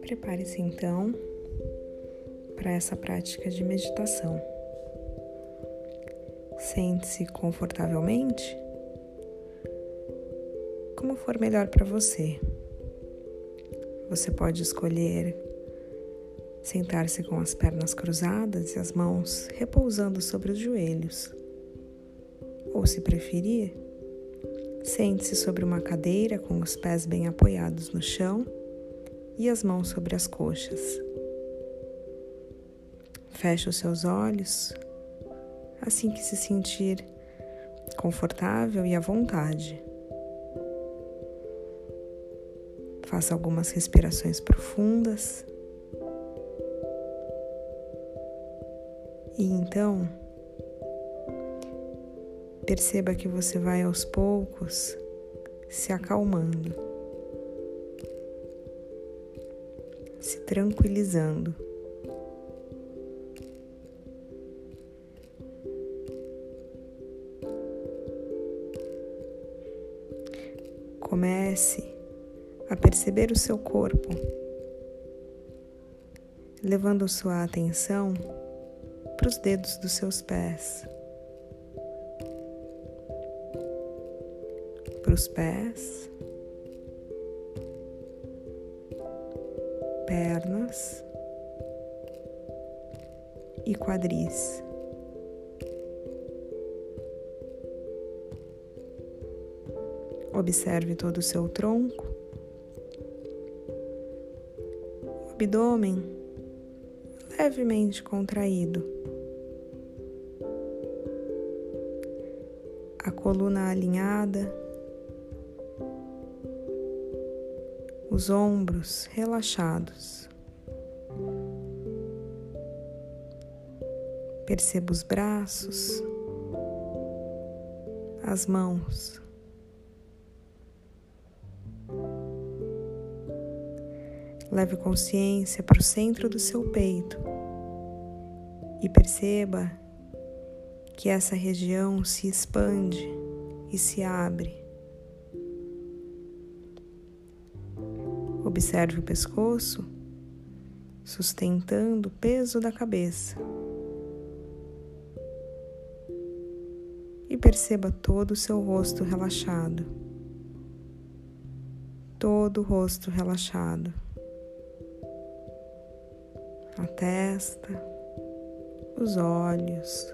Prepare-se então para essa prática de meditação. Sente-se confortavelmente, como for melhor para você. Você pode escolher sentar-se com as pernas cruzadas e as mãos repousando sobre os joelhos. Ou, se preferir, sente-se sobre uma cadeira com os pés bem apoiados no chão e as mãos sobre as coxas. Feche os seus olhos assim que se sentir confortável e à vontade. Faça algumas respirações profundas. E então, perceba que você vai aos poucos se acalmando. se tranquilizando. Comece a perceber o seu corpo, levando sua atenção para os dedos dos seus pés, para os pés pernas e quadris. Observe todo o seu tronco, abdômen levemente contraído, a coluna alinhada. Os ombros relaxados. Perceba os braços, as mãos. Leve consciência para o centro do seu peito e perceba que essa região se expande e se abre. Observe o pescoço, sustentando o peso da cabeça. E perceba todo o seu rosto relaxado. Todo o rosto relaxado. A testa, os olhos,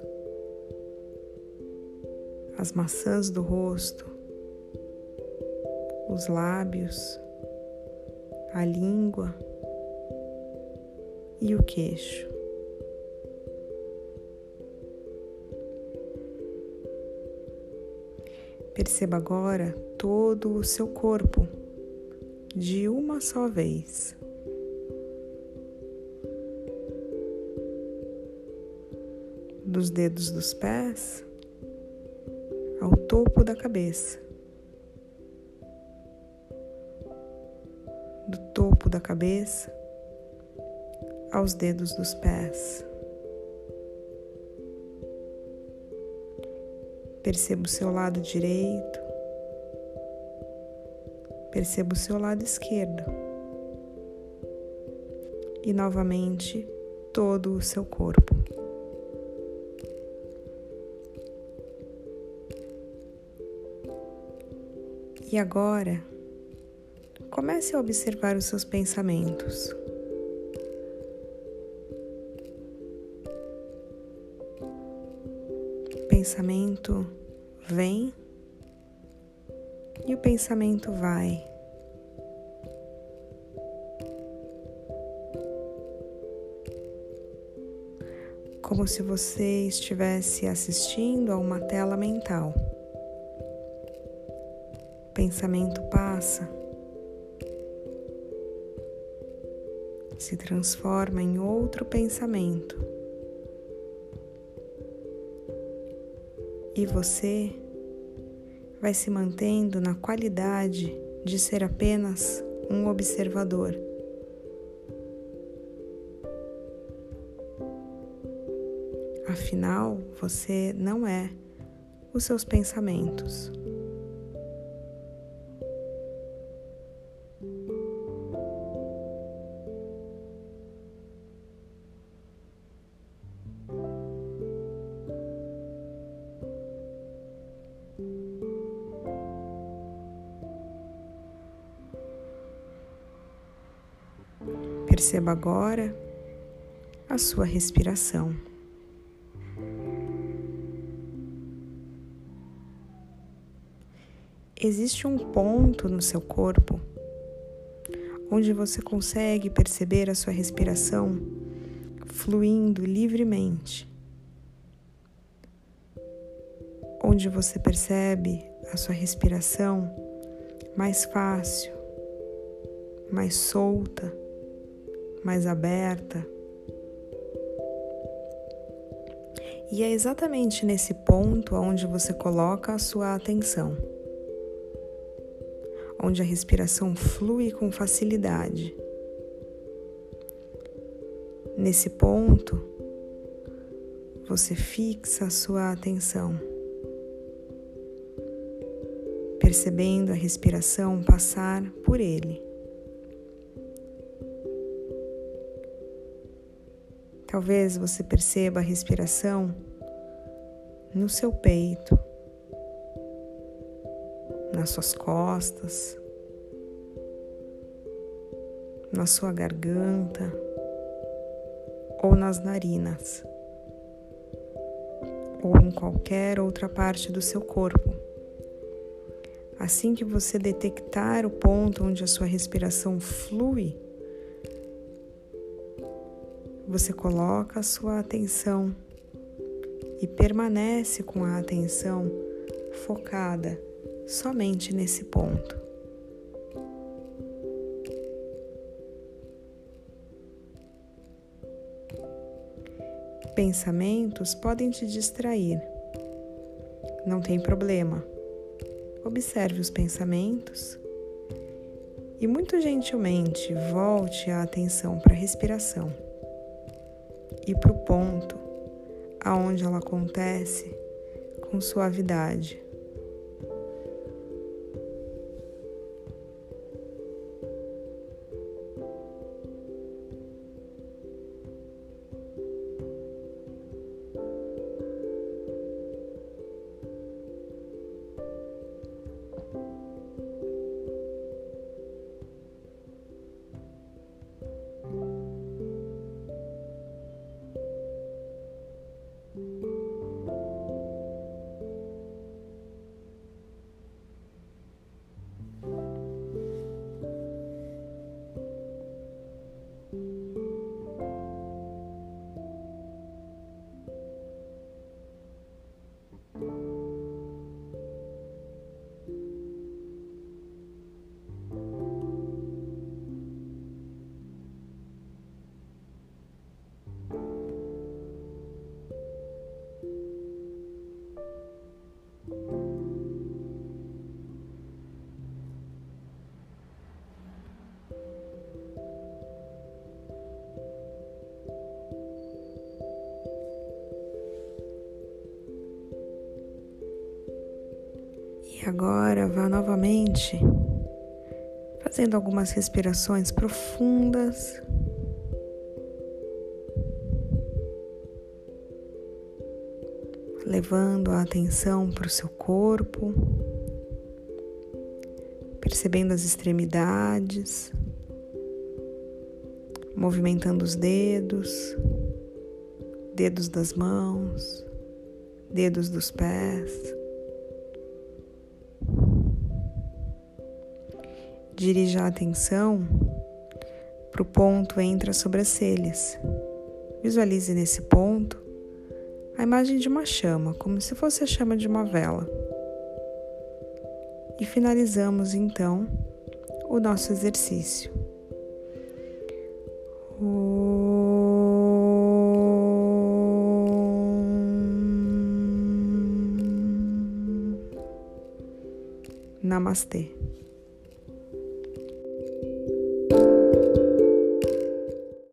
as maçãs do rosto, os lábios a língua e o queixo. Perceba agora todo o seu corpo de uma só vez. Dos dedos dos pés ao topo da cabeça. Topo da cabeça aos dedos dos pés. Perceba o seu lado direito, perceba o seu lado esquerdo e novamente todo o seu corpo. E agora, comece a observar os seus pensamentos. O pensamento vem e o pensamento vai. Como se você estivesse assistindo a uma tela mental. O pensamento passa se transforma em outro pensamento. E você vai se mantendo na qualidade de ser apenas um observador. Afinal, você não é os seus pensamentos. Perceba agora a sua respiração. Existe um ponto no seu corpo onde você consegue perceber a sua respiração fluindo livremente. Onde você percebe a sua respiração mais fácil, mais solta mais aberta. E é exatamente nesse ponto onde você coloca a sua atenção, onde a respiração flui com facilidade. Nesse ponto, você fixa a sua atenção, percebendo a respiração passar por ele. Talvez você perceba a respiração no seu peito, nas suas costas, na sua garganta ou nas narinas, ou em qualquer outra parte do seu corpo. Assim que você detectar o ponto onde a sua respiração flui, você coloca a sua atenção e permanece com a atenção focada somente nesse ponto. Pensamentos podem te distrair. Não tem problema. Observe os pensamentos e, muito gentilmente, volte a atenção para a respiração e para o ponto aonde ela acontece com suavidade. Agora vá novamente fazendo algumas respirações profundas. Levando a atenção para o seu corpo, percebendo as extremidades, movimentando os dedos, dedos das mãos, dedos dos pés. Dirija a atenção para o ponto entre as sobrancelhas. Visualize nesse ponto a imagem de uma chama, como se fosse a chama de uma vela. E finalizamos então o nosso exercício. Namastê.